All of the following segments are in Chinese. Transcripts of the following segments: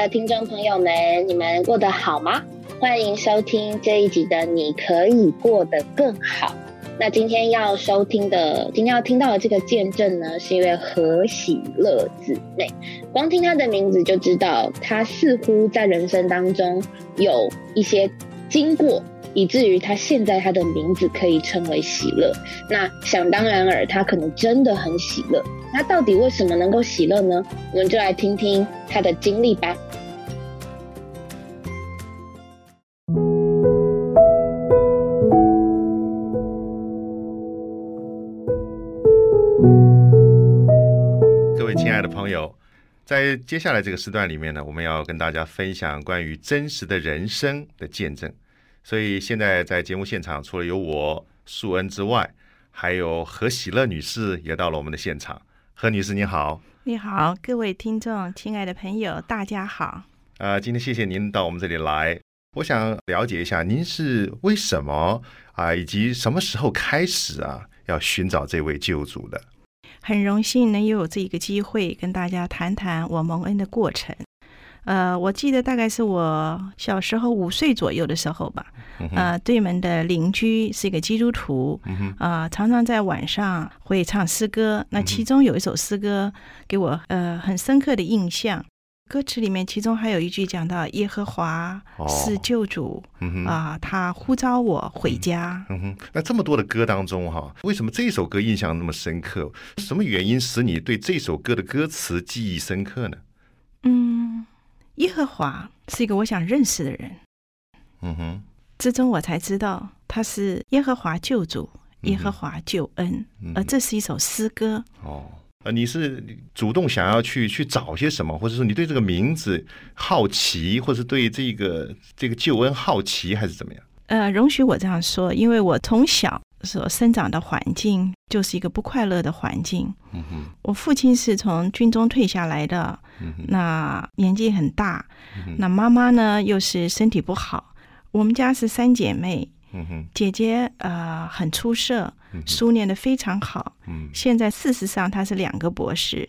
的听众朋友们，你们过得好吗？欢迎收听这一集的《你可以过得更好》。那今天要收听的，今天要听到的这个见证呢，是一位何喜乐姊妹。光听她的名字就知道，她似乎在人生当中有一些经过，以至于他现在他的名字可以称为喜乐。那想当然尔，他可能真的很喜乐。那到底为什么能够喜乐呢？我们就来听听他的经历吧。各位亲爱的朋友，在接下来这个时段里面呢，我们要跟大家分享关于真实的人生的见证。所以现在在节目现场，除了有我素恩之外，还有何喜乐女士也到了我们的现场。何女士，你好！你好，各位听众，亲爱的朋友，大家好。呃，今天谢谢您到我们这里来。我想了解一下，您是为什么啊，以及什么时候开始啊，要寻找这位救主的？很荣幸能有这一个机会跟大家谈谈我蒙恩的过程。呃，我记得大概是我小时候五岁左右的时候吧。呃，对门的邻居是一个基督徒，啊，常常在晚上会唱诗歌。那其中有一首诗歌给我呃很深刻的印象。歌词里面，其中还有一句讲到耶和华是救主啊，他呼召我回家。嗯哼，那这么多的歌当中哈，为什么这首歌印象那么深刻？什么原因使你对这首歌的歌词记忆深刻呢？嗯，耶和华是一个我想认识的人。嗯哼，之中我才知道他是耶和华救主，耶和华救恩，而这是一首诗歌。哦。呃，你是主动想要去去找些什么，或者说你对这个名字好奇，或是对这个这个救恩好奇，还是怎么样？呃，容许我这样说，因为我从小所生长的环境就是一个不快乐的环境。嗯哼，我父亲是从军中退下来的，那年纪很大，那妈妈呢又是身体不好，我们家是三姐妹。嗯哼，姐姐呃很出色，书念的非常好。嗯，现在事实上她是两个博士。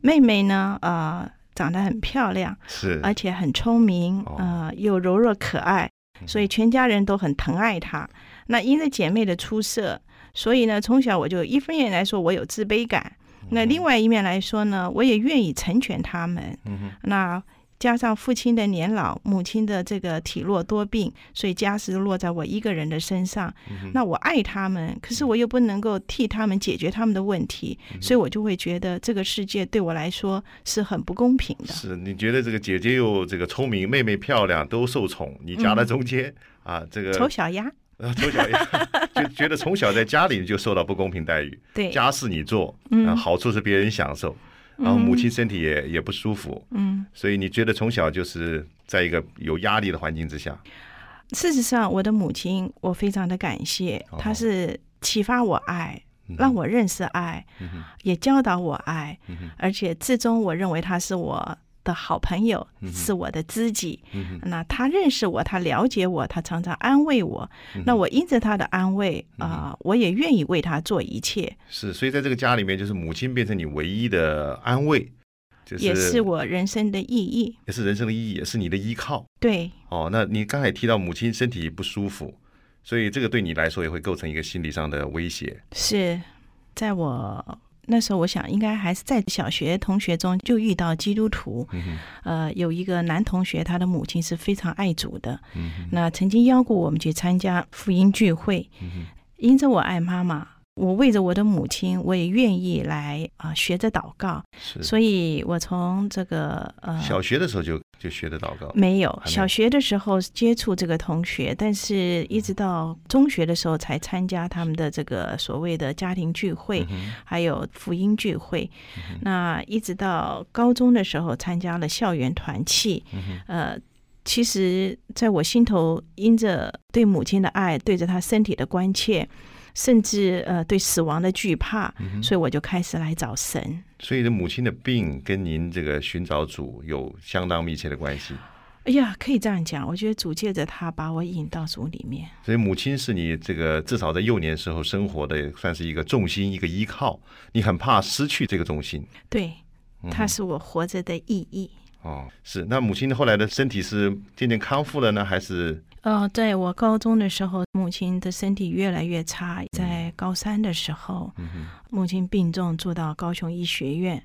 妹妹呢呃长得很漂亮，是而且很聪明，呃又柔弱可爱，所以全家人都很疼爱她。那因为姐妹的出色，所以呢从小我就一方面来说我有自卑感，那另外一面来说呢我也愿意成全他们。那。加上父亲的年老，母亲的这个体弱多病，所以家事落在我一个人的身上。那我爱他们，可是我又不能够替他们解决他们的问题，所以我就会觉得这个世界对我来说是很不公平的。是你觉得这个姐姐又这个聪明，妹妹漂亮，都受宠，你夹在中间啊？这个丑小鸭，丑小鸭 就觉得从小在家里就受到不公平待遇。对，家事你做，嗯，好处是别人享受。然后母亲身体也也不舒服，嗯，所以你觉得从小就是在一个有压力的环境之下。事实上，我的母亲我非常的感谢，她是启发我爱，让我认识爱，也教导我爱，而且最终我认为她是我。的好朋友是我的知己，那他认识我，他了解我，他常常安慰我。那我因着他的安慰啊，我也愿意为他做一切。是，所以在这个家里面，就是母亲变成你唯一的安慰，就是也是我人生的意义，也是人生的意义，也是你的依靠。对，哦，那你刚才提到母亲身体不舒服，所以这个对你来说也会构成一个心理上的威胁。是在我。那时候我想，应该还是在小学同学中就遇到基督徒。呃，有一个男同学，他的母亲是非常爱主的。那曾经邀过我们去参加福音聚会。因着我爱妈妈，我为着我的母亲，我也愿意来啊学着祷告。所以我从这个呃小学的时候就。就学的祷告没有，小学的时候接触这个同学，但是一直到中学的时候才参加他们的这个所谓的家庭聚会，还有福音聚会。那一直到高中的时候参加了校园团契。呃，其实在我心头，因着对母亲的爱，对着她身体的关切。甚至呃，对死亡的惧怕，所以我就开始来找神。所以，母亲的病跟您这个寻找主有相当密切的关系。哎呀，可以这样讲，我觉得主借着他把我引到主里面。所以，母亲是你这个至少在幼年时候生活的，算是一个重心，一个依靠。你很怕失去这个重心。对，它是我活着的意义。哦，是。那母亲后来的身体是渐渐康复了呢，还是？呃，对我高中的时候，母亲的身体越来越差。在高三的时候，母亲病重，住到高雄医学院。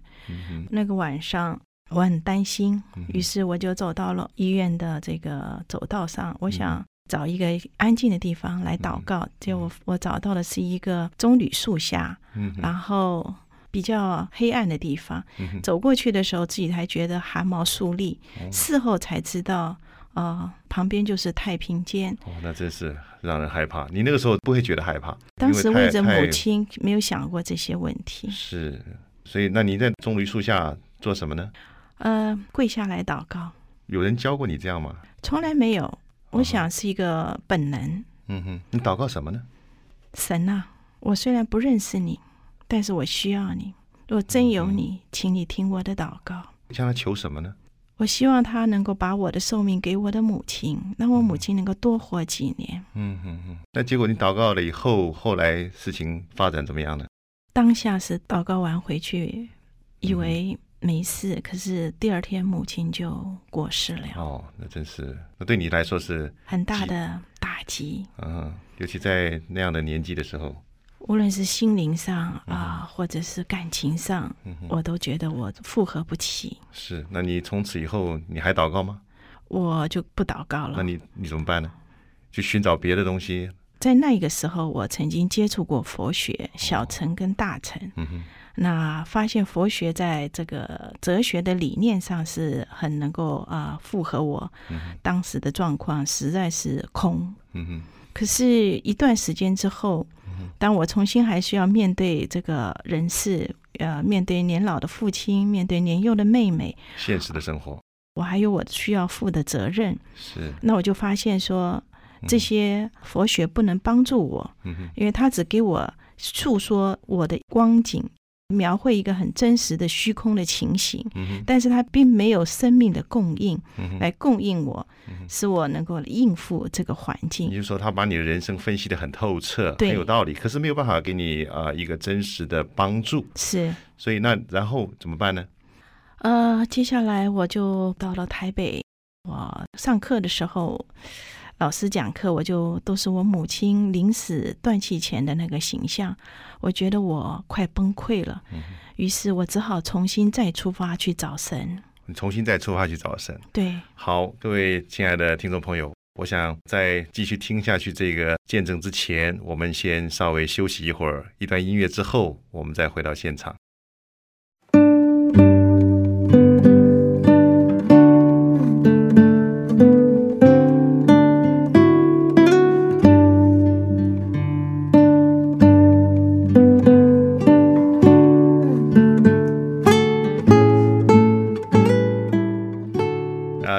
那个晚上，我很担心，于是我就走到了医院的这个走道上，我想找一个安静的地方来祷告。结果我找到的是一个棕榈树下，然后比较黑暗的地方。走过去的时候，自己还觉得汗毛竖立，事后才知道。啊，旁边就是太平间。哦，那真是让人害怕。你那个时候不会觉得害怕？当时为着母亲，没有想过这些问题。是，所以那你在棕榈树下做什么呢？呃，跪下来祷告。有人教过你这样吗？从来没有。我想是一个本能。嗯哼，你祷告什么呢？神啊，我虽然不认识你，但是我需要你。若真有你，请你听我的祷告。向他求什么呢？我希望他能够把我的寿命给我的母亲，让我母亲能够多活几年。嗯嗯嗯。那结果你祷告了以后，后来事情发展怎么样呢？当下是祷告完回去，以为没事，可是第二天母亲就过世了。哦，那真是，那对你来说是很大的打击。嗯，尤其在那样的年纪的时候。无论是心灵上啊，或者是感情上，我都觉得我负荷不起。是，那你从此以后你还祷告吗？我就不祷告了。那你你怎么办呢？去寻找别的东西。在那个时候，我曾经接触过佛学，小乘跟大乘。嗯哼。那发现佛学在这个哲学的理念上是很能够啊符合我当时的状况，实在是空。嗯哼。可是，一段时间之后。当我重新还需要面对这个人事，呃，面对年老的父亲，面对年幼的妹妹，现实的生活，我还有我需要负的责任。是，那我就发现说，这些佛学不能帮助我，嗯因为他只给我诉说我的光景。描绘一个很真实的虚空的情形，但是它并没有生命的供应来供应我，使我能够应付这个环境。也就是说，他把你的人生分析的很透彻，很有道理，可是没有办法给你啊一个真实的帮助。是，所以那然后怎么办呢？呃，接下来我就到了台北，我上课的时候。老师讲课，我就都是我母亲临死断气前的那个形象，我觉得我快崩溃了，于是我只好重新再出发去找神。你重新再出发去找神。对，好，各位亲爱的听众朋友，我想在继续听下去这个见证之前，我们先稍微休息一会儿，一段音乐之后，我们再回到现场。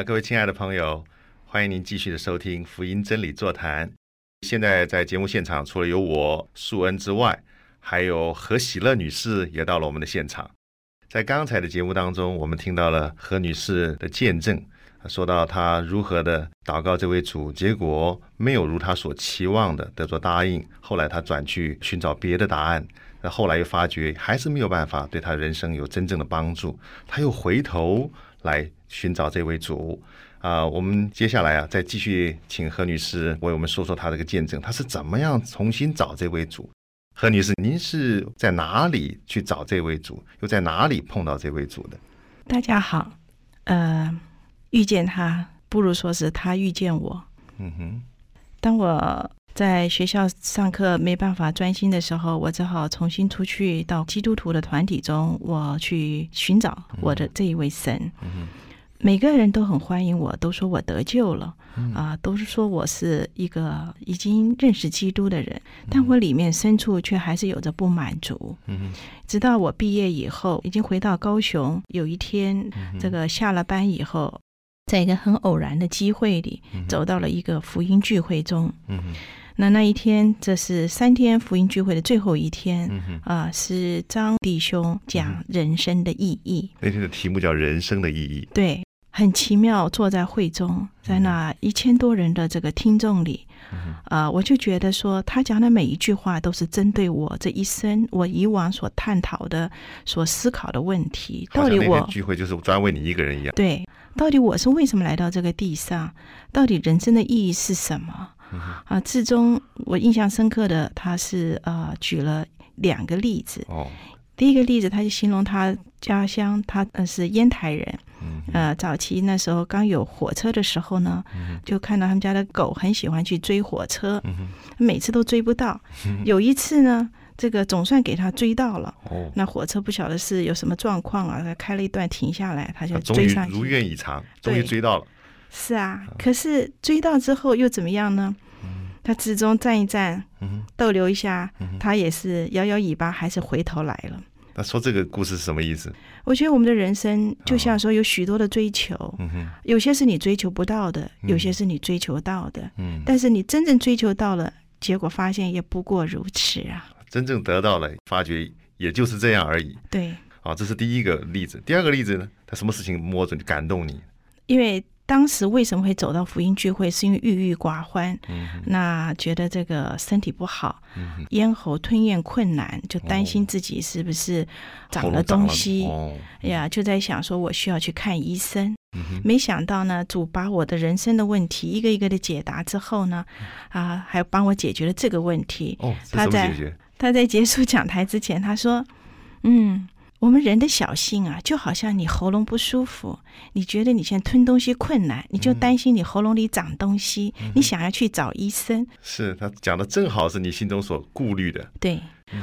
各位亲爱的朋友，欢迎您继续的收听福音真理座谈。现在在节目现场，除了有我素恩之外，还有何喜乐女士也到了我们的现场。在刚才的节目当中，我们听到了何女士的见证，说到她如何的祷告这位主，结果没有如她所期望的得做答应。后来她转去寻找别的答案，那后来又发觉还是没有办法对她人生有真正的帮助，她又回头来。寻找这位主啊，我们接下来啊，再继续请何女士为我们说说她这个见证，她是怎么样重新找这位主？何女士，您是在哪里去找这位主，又在哪里碰到这位主的？大家好，呃，遇见他不如说是他遇见我。嗯哼，当我在学校上课没办法专心的时候，我只好重新出去到基督徒的团体中，我去寻找我的这一位神。每个人都很欢迎我，都说我得救了，啊，都是说我是一个已经认识基督的人，但我里面深处却还是有着不满足。直到我毕业以后，已经回到高雄，有一天，这个下了班以后，在一个很偶然的机会里，走到了一个福音聚会中。那那一天，这是三天福音聚会的最后一天，啊，是张弟兄讲人生的意义。那天的题目叫“人生的意义”。对。很奇妙，坐在会中，在那一千多人的这个听众里，啊，我就觉得说，他讲的每一句话都是针对我这一生我以往所探讨的、所思考的问题。到底我聚会就是专为你一个人一样。对，到底我是为什么来到这个地上？到底人生的意义是什么？啊，至中我印象深刻的，他是呃举了两个例子。哦，第一个例子，他就形容他家乡，他呃是烟台人，嗯呃，早期那时候刚有火车的时候呢，就看到他们家的狗很喜欢去追火车，嗯每次都追不到。有一次呢，这个总算给他追到了。哦，那火车不晓得是有什么状况啊，他开了一段停下来，他就他终于追上如。愿以偿，终于追到了。是啊，可是追到之后又怎么样呢？他至终站一站，嗯逗留一下，他也是摇摇尾巴，还是回头来了。那说这个故事是什么意思？我觉得我们的人生就像说有许多的追求，嗯，有些是你追求不到的，有些是你追求到的。嗯，但是你真正追求到了，结果发现也不过如此啊。真正得到了，发觉也就是这样而已。对，啊，这是第一个例子。第二个例子呢？他什么事情摸着你感动你？因为当时为什么会走到福音聚会，是因为郁郁寡欢，嗯那觉得这个身体不好，咽喉吞咽困难，就担心自己是不是长了东西。哦，哎呀，就在想说，我需要去看医生。嗯没想到呢，主把我的人生的问题一个一个的解答之后呢，啊，还帮我解决了这个问题。哦，他在？他在结束讲台之前，他说：“嗯，我们人的小性啊，就好像你喉咙不舒服，你觉得你现在吞东西困难，你就担心你喉咙里长东西，你想要去找医生。是他讲的正好是你心中所顾虑的，对，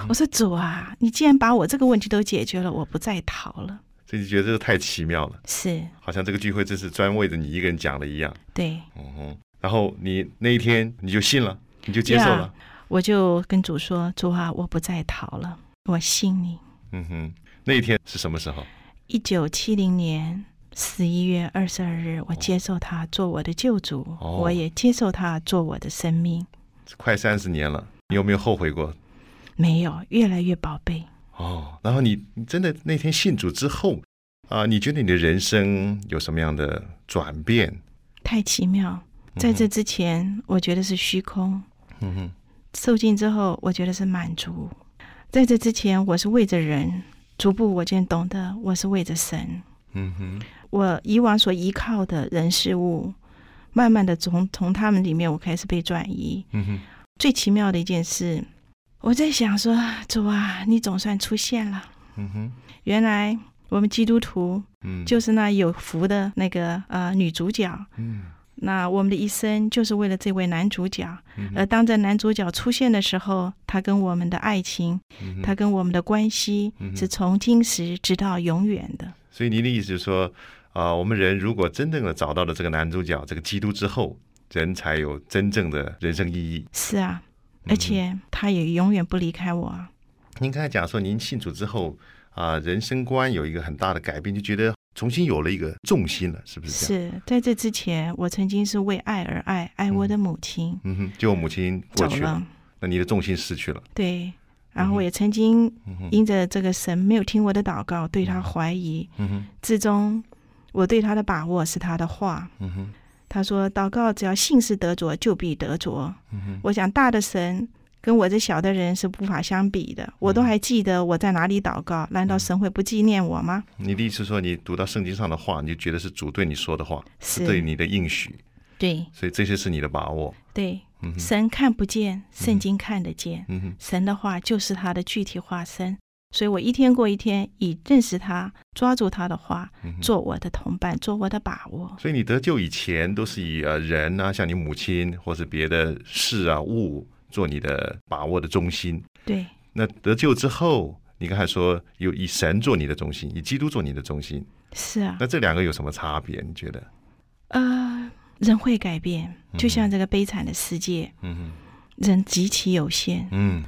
我说主啊，你既然把我这个问题都解决了，我不再逃了。所以你觉得这个太奇妙了，是好像这个聚会真是专为着你一个人讲的一样。对，嗯哼，然后你那一天你就信了，你就接受了。我就跟主说：主啊，我不再逃了，我信你。嗯哼，那一天是什么时候？一九七零年十一月二十二日，我接受他做我的救主，哦我也接受他做我的生命。快三十年了，你有没有后悔过？没有，越来越宝贝。哦，然后你你真的那天信主之后啊、你觉得你的人生有什么样的转变？太奇妙！在这之前，我觉得是虚空；嗯哼，受尽之后，我觉得是满足。在这之前，我是为着人；逐步，我渐懂得我是为着神。嗯哼，我以往所依靠的人事物，慢慢的从从他们里面，我开始被转移。嗯哼，最奇妙的一件事，我在想说，主啊，你总算出现了。嗯哼，原来我们基督徒嗯，就是那有福的那个呃女主角。嗯那我们的一生就是为了这位男主角，嗯而当这男主角出现的时候，他跟我们的爱情，嗯他跟我们的关系嗯是从今时直到永远的。所以您的意思是说，啊、我们人如果真正的找到了这个男主角，这个基督之后，人才有真正的人生意义。是啊，嗯而且他也永远不离开我啊。您刚才讲说，您信主之后啊、人生观有一个很大的改变，就觉得重新有了一个重心了，是不是这样？是在这之前，我曾经是为爱而爱，爱我的母亲，嗯哼，就我母亲过去走了。那你的重心失去了。对，然后我也曾经因着这个神没有听我的祷告，对他怀疑，嗯哼，至终我对他的把握是他的话。嗯哼，他说：“祷告只要信是得着，就必得着。嗯哼，我想大的神跟我这小的人是无法相比的。我都还记得我在哪里祷告，难道神会不纪念我吗？你的意思说，你读到圣经上的话，你就觉得是主对你说的话，是对你的应许，对所以这些是你的把握。对，嗯，神看不见，圣经看得见。神的话就是他的具体化身。所以我一天过一天，以认识他、抓住他的话。做我的同伴，做我的把握。所以你得救以前都是以呃人啊，像你母亲或是别的事啊物做你的把握的中心。对，那得救之后，你刚才说有以神做你的中心，以基督做你的中心，是啊，那这两个有什么差别？你觉得？呃，人会改变，就像这个悲惨的世界，嗯哼，人极其有限。嗯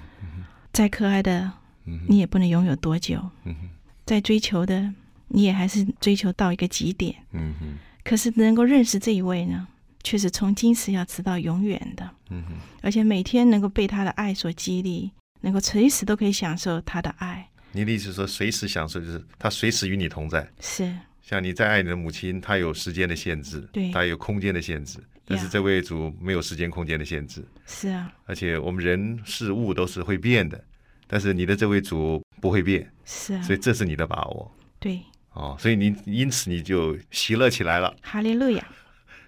再可爱的，嗯你也不能拥有多久；嗯哼再追求的，你也还是追求到一个极点。嗯哼可是能够认识这一位呢，却是从今时要直到永远的，嗯哼，而且每天能够被他的爱所激励，能够随时都可以享受他的爱。你的意思是说随时享受，就是他随时与你同在。是像你再爱你的母亲，她有时间的限制，对她有空间的限制，但是这位主没有时间空间的限制。是啊，而且我们人事物都是会变的，但是你的这位主不会变，是啊所，以这是你的把握。对，哦，所以你因此你就喜乐起来了，哈利路亚。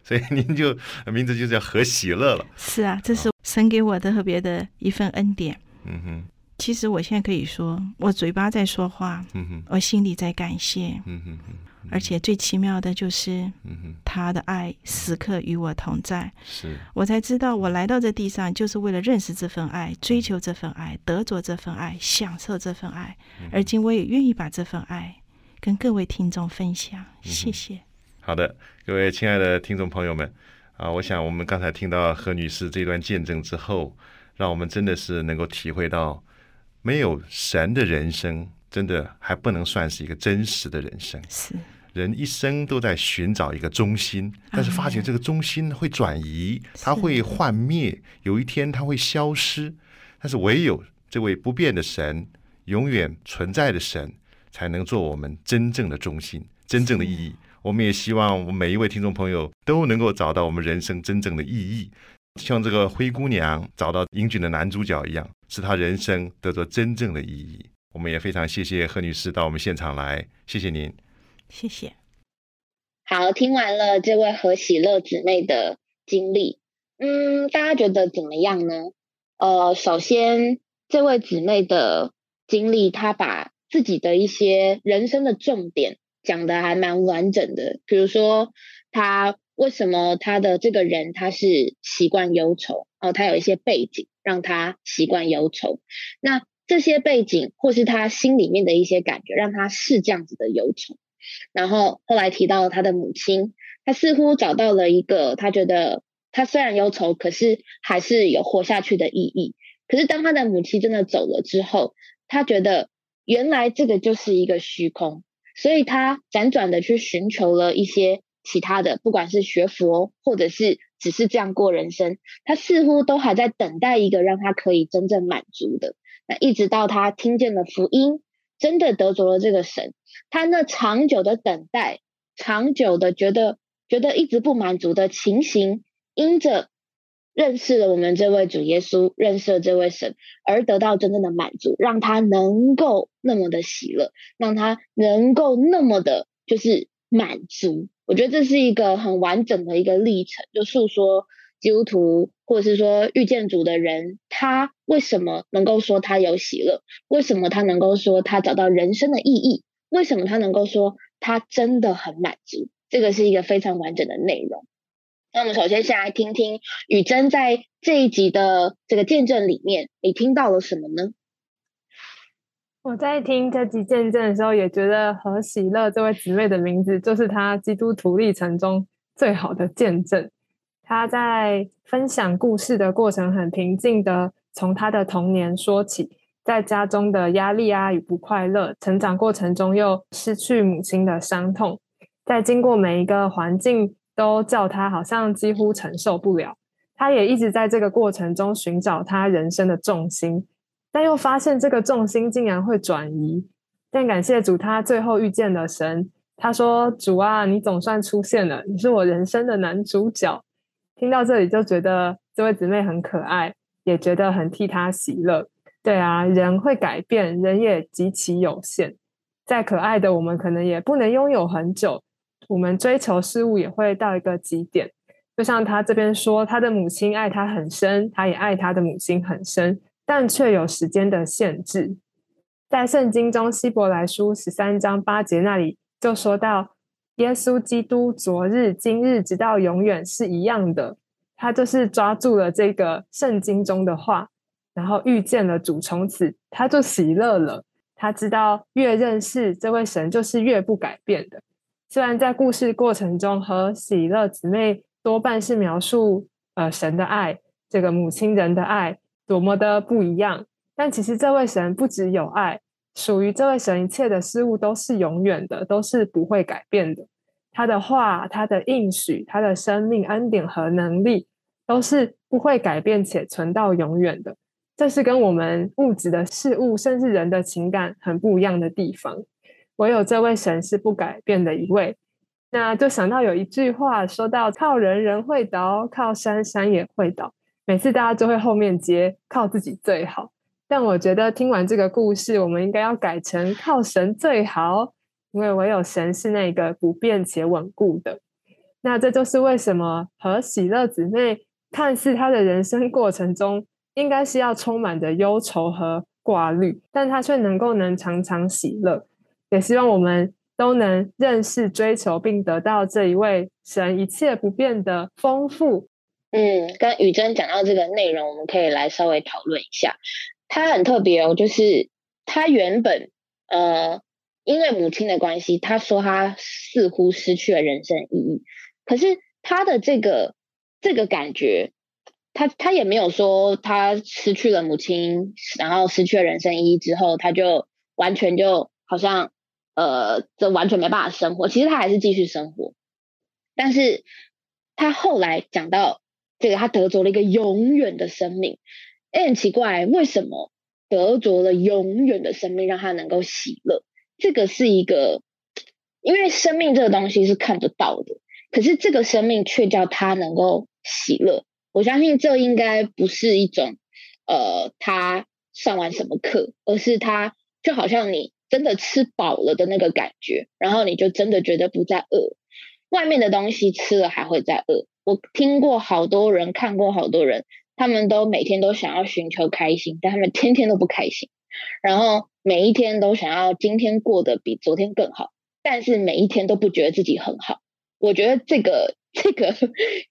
所以您就名字就叫何喜乐了。是啊，这是神给我的特别的一份恩典。嗯哼，其实我现在可以说，我嘴巴在说话，嗯哼，我心里在感谢，嗯哼哼，而且最奇妙的就是嗯哼，他的爱时刻与我同在，是，我才知道我来到这地上就是为了认识这份爱，追求这份爱，得着这份爱，享受这份爱。而今我也愿意把这份爱跟各位听众分享。谢谢。好的，各位亲爱的听众朋友们啊，我想我们刚才听到何女士这段见证之后，让我们真的是能够体会到，没有神的人生，真的还不能算是一个真实的人生。是，人一生都在寻找一个中心，但是发觉这个中心会转移，它会幻灭，有一天它会消失。但是唯有这位不变的神，永远存在的神，才能做我们真正的中心，真正的意义。我们也希望我们每一位听众朋友都能够找到我们人生真正的意义，像这个灰姑娘找到英俊的男主角一样，使她人生得到真正的意义。我们也非常谢谢何女士到我们现场来，谢谢您，谢谢。好，听完了这位何喜乐姊妹的经历，嗯，大家觉得怎么样呢？呃，首先这位姊妹的经历，她把自己的一些人生的重点。讲的还蛮完整的，比如说他为什么他的这个人他是习惯忧愁哦，他有一些背景让他习惯忧愁，那这些背景或是他心里面的一些感觉让他是这样子的忧愁，然后后来提到他的母亲，他似乎找到了一个他觉得他虽然忧愁，可是还是有活下去的意义。可是当他的母亲真的走了之后，他觉得原来这个就是一个虚空。所以他辗转的去寻求了一些其他的，不管是学佛，或者是只是这样过人生，他似乎都还在等待一个让他可以真正满足的。那一直到他听见了福音，真的得着了这个神，他那长久的等待，长久的觉得觉得一直不满足的情形，因着。认识了我们这位主耶稣，认识了这位神，而得到真正的满足，让他能够那么的喜乐，让他能够那么的，就是满足。我觉得这是一个很完整的一个历程，就诉说基督徒或者是说遇见主的人，他为什么能够说他有喜乐？为什么他能够说他找到人生的意义？为什么他能够说他真的很满足？这个是一个非常完整的内容。那我们首先先来听听雨珍在这一集的这个见证里面，你听到了什么呢？我在听这集见证的时候，也觉得何喜乐这位姊妹的名字，就是她基督徒历程中最好的见证。她在分享故事的过程很平静的，从她的童年说起，在家中的压力啊与不快乐，成长过程中又失去母亲的伤痛，在经过每一个环境。都叫他好像几乎承受不了，他也一直在这个过程中寻找他人生的重心，但又发现这个重心竟然会转移。但感谢主，他最后遇见了神。他说：“主啊，你总算出现了，你是我人生的男主角。”听到这里就觉得这位姊妹很可爱，也觉得很替他喜乐。对啊，人会改变，人也极其有限。再可爱的我们，可能也不能拥有很久。我们追求事物也会到一个极点，就像他这边说，他的母亲爱他很深，他也爱他的母亲很深，但却有时间的限制。在圣经中，希伯来书十三章八节那里就说到，耶稣基督昨日、今日直到永远是一样的。他就是抓住了这个圣经中的话，然后遇见了主，从此他就喜乐了。他知道越认识这位神，就是越不改变的。虽然在故事过程中和喜乐姊妹多半是描述呃神的爱，这个母亲人的爱多么的不一样，但其实这位神不只有爱，属于这位神一切的事物都是永远的，都是不会改变的。他的话、他的应许、他的生命恩典和能力都是不会改变且存到永远的。这是跟我们物质的事物甚至人的情感很不一样的地方。唯有这位神是不改变的一位，那就想到有一句话说到：“靠人人会倒，靠山山也会倒。”每次大家就会后面接“靠自己最好”，但我觉得听完这个故事，我们应该要改成“靠神最好”。因为唯有神是那个不变且稳固的。那这就是为什么和喜乐姊妹看似她的人生过程中应该是要充满着忧愁和挂虑，但她却能够能常常喜乐。也希望我们都能认识、追求并得到这一位神一切不变的丰富。嗯，跟宇珍讲到这个内容，我们可以来稍微讨论一下。他很特别哦，就是他原本呃，因为母亲的关系，他说他似乎失去了人生意义。可是他的这个这个感觉，他他也没有说他失去了母亲，然后失去了人生意义之后，他就完全就好像呃，这完全没办法生活。其实他还是继续生活，但是他后来讲到。这个他得着了一个永远的生命，哎，很奇怪，为什么得着了永远的生命让他能够喜乐？这个是一个，因为生命这个东西是看得到的，可是这个生命却叫他能够喜乐。我相信这应该不是一种，呃，他上完什么课，而是他就好像你真的吃饱了的那个感觉，然后你就真的觉得不再饿，外面的东西吃了还会再饿。我听过好多人，看过好多人，他们都每天都想要寻求开心，但他们天天都不开心。然后每一天都想要今天过得比昨天更好，但是每一天都不觉得自己很好。我觉得这个这个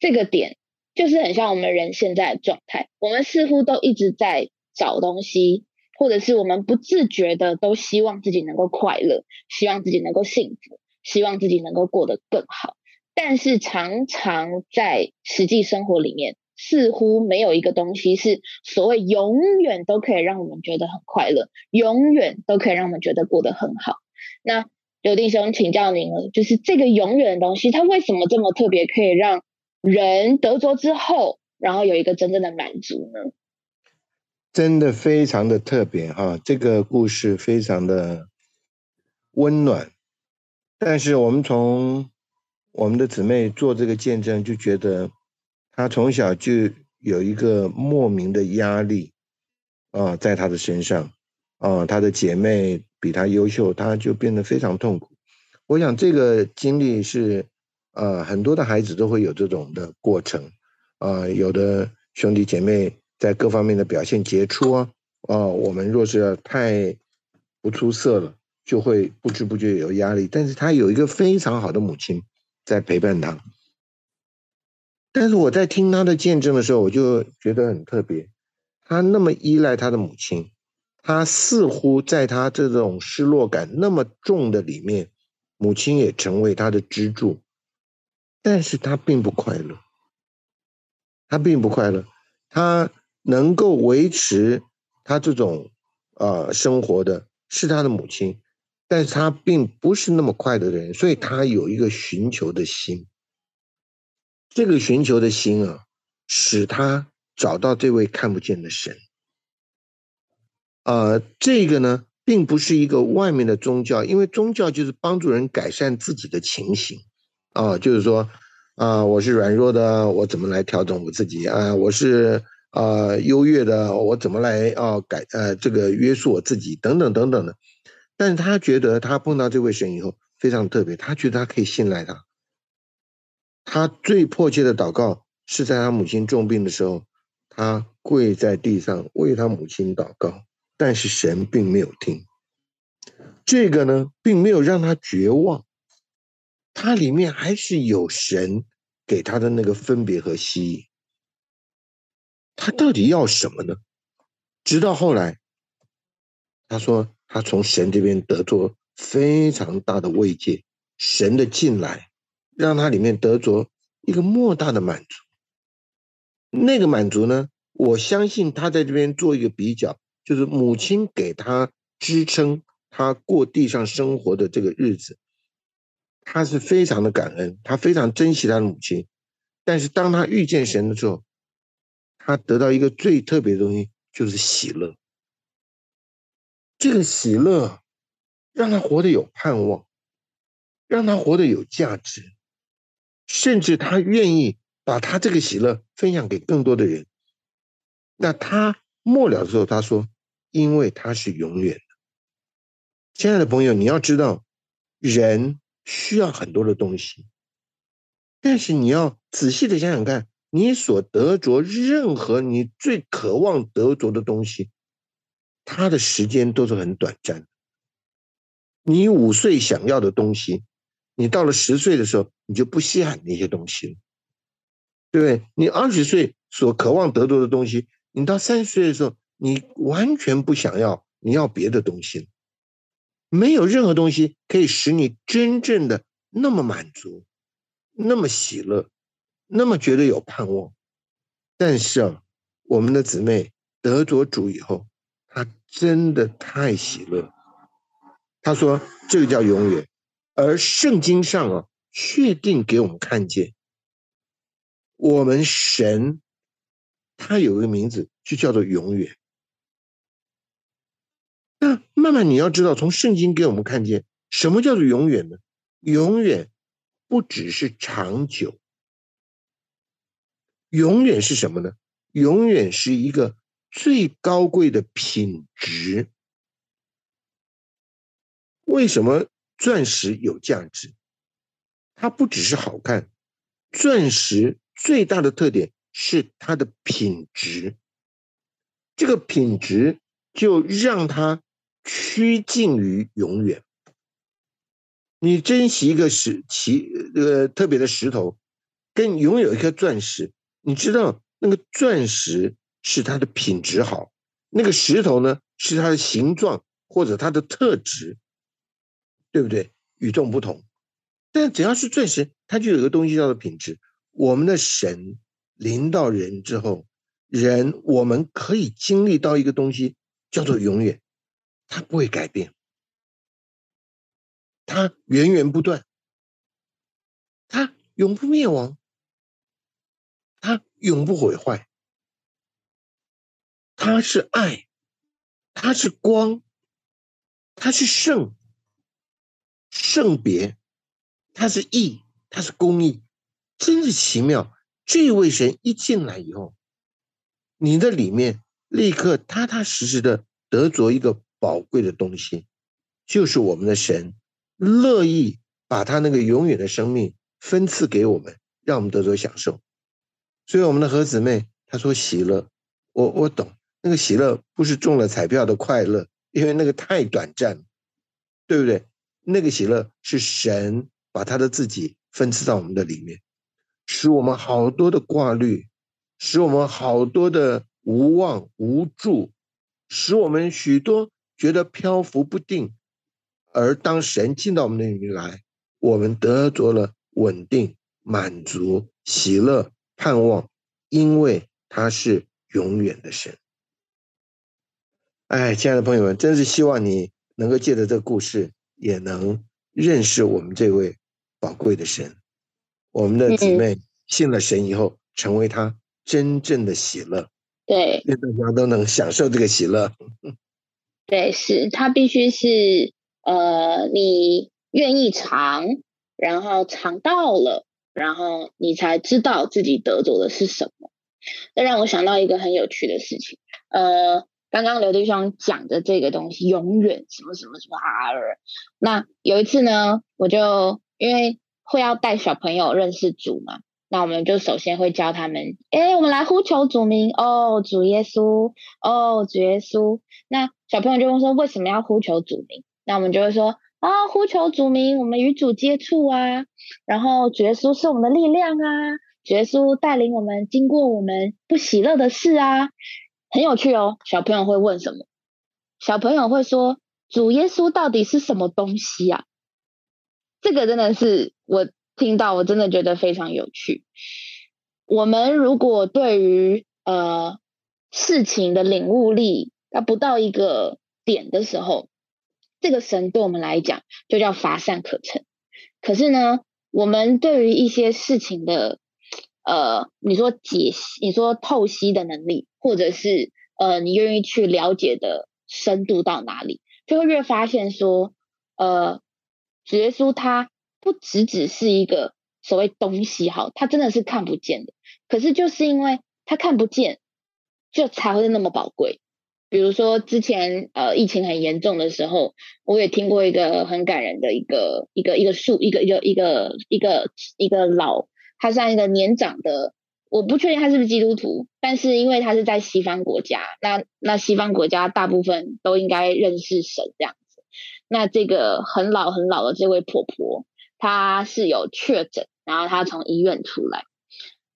这个点，就是很像我们人现在的状态。我们似乎都一直在找东西，或者是我们不自觉的都希望自己能够快乐，希望自己能够幸福，希望自己能够过得更好。但是常常在实际生活里面，似乎没有一个东西是所谓永远都可以让我们觉得很快乐，永远都可以让我们觉得过得很好。那刘弟兄，请教您了，就是这个永远的东西，它为什么这么特别，可以让人得着之后，然后有一个真正的满足呢？真的非常的特别哈，这个故事非常的温暖，但是我们从我们的姊妹做这个见证，就觉得她从小就有一个莫名的压力啊，在她的身上。啊，她的姐妹比她优秀，她就变得非常痛苦。我想这个经历是呃很多的孩子都会有这种的过程。啊，有的兄弟姐妹在各方面的表现杰出啊啊，我们若是太不出色了，就会不知不觉有压力。但是他有一个非常好的母亲。在陪伴他，但是我在听他的见证的时候，我就觉得很特别。他那么依赖他的母亲，他似乎在他这种失落感那么重的里面，母亲也成为他的支柱，但是他并不快乐。他并不快乐，他能够维持他这种呃生活的是他的母亲。但是他并不是那么快乐的人，所以他有一个寻求的心。这个寻求的心啊，使他找到这位看不见的神。呃，这个呢，并不是一个外面的宗教，因为宗教就是帮助人改善自己的情形啊，就是说啊，我是软弱的，我怎么来调整我自己啊？我是啊优越的，我怎么来啊改呃这个约束我自己等等等等的。但他觉得他碰到这位神以后非常特别，他觉得他可以信赖他。他最迫切的祷告是在他母亲重病的时候，他跪在地上为他母亲祷告，但是神并没有听。这个呢，并没有让他绝望，他里面还是有神给他的那个分别和吸引。他到底要什么呢？直到后来，他说。他从神这边得着非常大的慰藉，神的进来让他里面得着一个莫大的满足。那个满足呢，我相信他在这边做一个比较，就是母亲给他支撑他过地上生活的这个日子，他是非常的感恩，他非常珍惜他的母亲。但是当他遇见神的时候，他得到一个最特别的东西，就是喜乐。这个喜乐让他活得有盼望，让他活得有价值，甚至他愿意把他这个喜乐分享给更多的人。那他末了的时候，他说：“因为他是永远的。”亲爱的朋友，你要知道，人需要很多的东西，但是你要仔细的想想看，你所得着任何你最渴望得着的东西，它的时间都是很短暂的。你五岁想要的东西，你到了十岁的时候，你就不稀罕那些东西了，对不对？你二十岁所渴望得到的东西，你到三十岁的时候，你完全不想要，你要别的东西了。没有任何东西可以使你真正的那么满足，那么喜乐，那么觉得有盼望。但是啊，我们的姊妹得着主以后，她真的太喜乐。她说：“这个叫永远。”而圣经上啊，确定给我们看见，我们神他有一个名字，就叫做永远。那慢慢你要知道，从圣经给我们看见，什么叫做永远呢？永远不只是长久，永远是什么呢？永远是一个最高贵的品质。为什么钻石有价值？它不只是好看，钻石最大的特点是它的品质。这个品质就让它。趋近于永远。你珍惜一个石奇呃特别的石头，跟拥有一颗钻石，你知道那个钻石是它的品质好，那个石头呢是它的形状或者它的特质，对不对？与众不同。但只要是钻石，它就有个东西叫做品质。我们的神临到人之后，人我们可以经历到一个东西叫做永远。它不会改变，它源源不断，它永不灭亡，它永不毁坏，它是爱，它是光，它是圣，圣别，它是义，它是公义，真是奇妙。这位神一进来以后，你的里面立刻踏踏实实的得着一个。宝贵的东西，就是我们的神乐意把他那个永远的生命分赐给我们，让我们得着享受。所以我们的何姊妹她说喜乐，我我懂那个喜乐不是中了彩票的快乐，因为那个太短暂，对不对？那个喜乐是神把他的自己分赐到我们的里面，使我们好多的挂虑，使我们好多的无望无助，使我们许多。觉得漂浮不定，而当神进到我们那里面来，我们得着了稳定、满足、喜乐、盼望，因为他是永远的神。哎，亲爱的朋友们，真是希望你能够借着这个故事，也能认识我们这位宝贵的神。我们的姊妹信了神以后，成为他真正的喜乐。对，愿大家都能享受这个喜乐。对，是他必须是呃，你愿意尝，然后尝到了，然后你才知道自己得着的是什么。这让我想到一个很有趣的事情，呃，刚刚刘弟兄讲的这个东西，永远什么什么什么啊。那有一次呢，我就因为会要带小朋友认识主嘛。那我们就首先会教他们，哎，我们来呼求主名哦，主耶稣，哦，主耶稣。那小朋友就会说，为什么要呼求主名？那我们就会说，啊，呼求主名，我们与主接触啊，然后主耶稣是我们的力量啊，主耶稣带领我们经过我们不喜乐的事啊，很有趣哦。小朋友会问什么？小朋友会说，主耶稣到底是什么东西啊？这个真的是我。听到我真的觉得非常有趣。我们如果对于呃事情的领悟力它不到一个点的时候，这个神对我们来讲就叫乏善可陈。可是呢，我们对于一些事情的呃，你说解析、你说透析的能力，或者是呃，你愿意去了解的深度到哪里，就会越发现说，呃，主耶稣他。不只只是一个所谓东西，好，它真的是看不见的。可是就是因为它看不见，就才会那么宝贵。比如说之前呃疫情很严重的时候，我也听过一个很感人的一个一个一个树一个一个一个一个一个老，他像一个年长的，我不确定他是不是基督徒，但是因为他是在西方国家，那那西方国家大部分都应该认识神这样子。那这个很老很老的这位婆婆，她是有确诊，然后她从医院出来，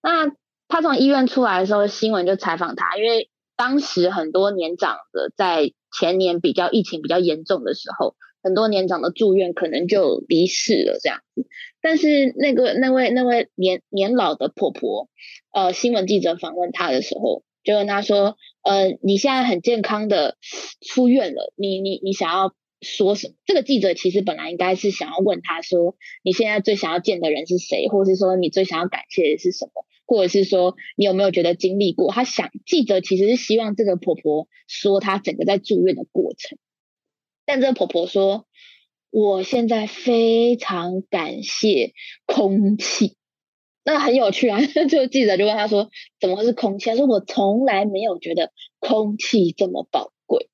那她从医院出来的时候，新闻就采访她，因为。当时很多年长的在前年比较疫情比较严重的时候，很多年长的住院可能就离世了这样子。但是那个那位那位年年老的婆婆，呃，新闻记者访问她的时候，就跟她说：“呃，你现在很健康的出院了，你你你想要说什么？”这个记者其实本来应该是想要问她说：“你现在最想要见的人是谁？或是说你最想要感谢的是什么？”或者是说，你有没有觉得经历过？他想记者其实是希望这个婆婆说她整个在住院的过程，但这个婆婆说，我现在非常感谢空气。那很有趣啊！这个记者就问他说，怎么会是空气？他说我从来没有觉得空气这么宝贵。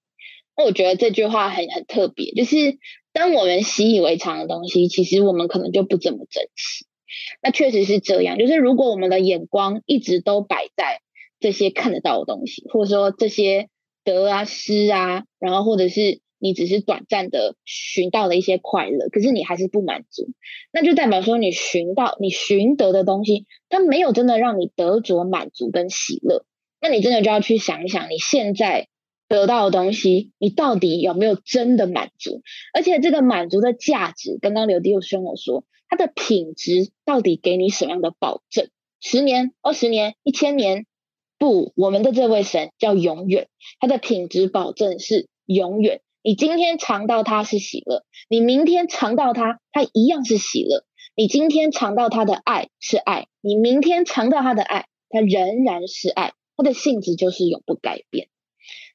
那我觉得这句话很很特别，就是当我们习以为常的东西，其实我们可能就不怎么珍惜。那确实是这样，就是如果我们的眼光一直都摆在这些看得到的东西，或者说这些得啊失啊，然后或者是你只是短暂的寻到了一些快乐，可是你还是不满足，那就代表说你寻到你寻得的东西，它没有真的让你得着满足跟喜乐。那你真的就要去想一想，你现在得到的东西，你到底有没有真的满足？而且这个满足的价值，刚刚刘迪又跟我说。它的品质到底给你什么样的保证？十年、二十年、一千年？不，我们的这位神叫永远，它的品质保证是永远。你今天尝到它是喜乐，你明天尝到它，它一样是喜乐。你今天尝到它的爱是爱，你明天尝到它的爱，它仍然是爱，它的性质就是永不改变。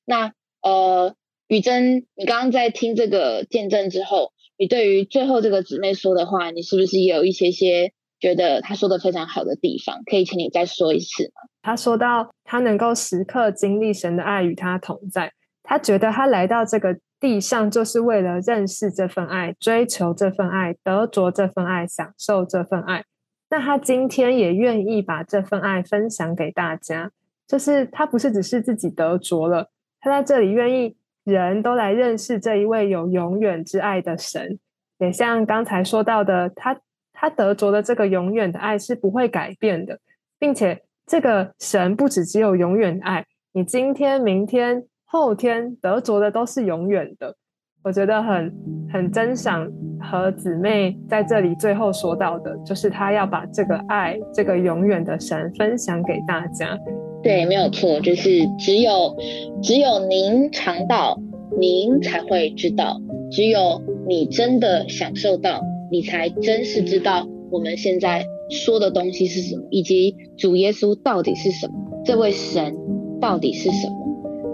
那呃，雨珍，你刚刚在听这个见证之后。你对于最后这个姊妹说的话，你是不是也有一些些觉得她说的非常好的地方？可以请你再说一次吗？她说到，她能够时刻经历神的爱与她同在，她觉得她来到这个地上就是为了认识这份爱，追求这份爱，得着这份爱，享受这份爱。那她今天也愿意把这份爱分享给大家，就是她不是只是自己得着了，她在这里愿意。人都来认识这一位有永远之爱的神，也像刚才说到的，他他得着的这个永远的爱是不会改变的，并且这个神不只只有永远的爱，你今天、明天、后天得着的都是永远的。我觉得很很珍赏和姊妹在这里最后说到的，就是他要把这个爱、这个永远的神分享给大家。对，没有错，就是只有只有您尝到，您才会知道；只有你真的享受到，你才真是知道我们现在说的东西是什么，以及主耶稣到底是什么，这位神到底是什么。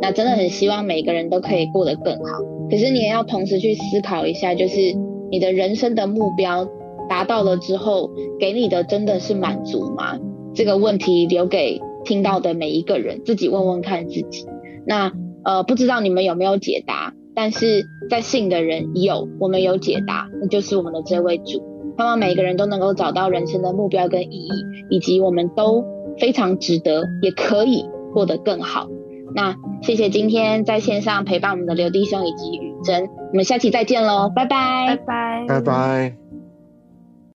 那真的很希望每个人都可以过得更好。可是你也要同时去思考一下，就是你的人生的目标达到了之后，给你的真的是满足吗？这个问题留给。听到的每一个人，自己问问看自己。那呃，不知道你们有没有解答？但是在信的人有，我们有解答，那就是我们的这位主。盼望每个人都能够找到人生的目标跟意义，以及我们都非常值得，也可以过得更好。那谢谢今天在线上陪伴我们的刘弟兄以及雨珍，我们下期再见喽，拜拜，拜拜，拜拜。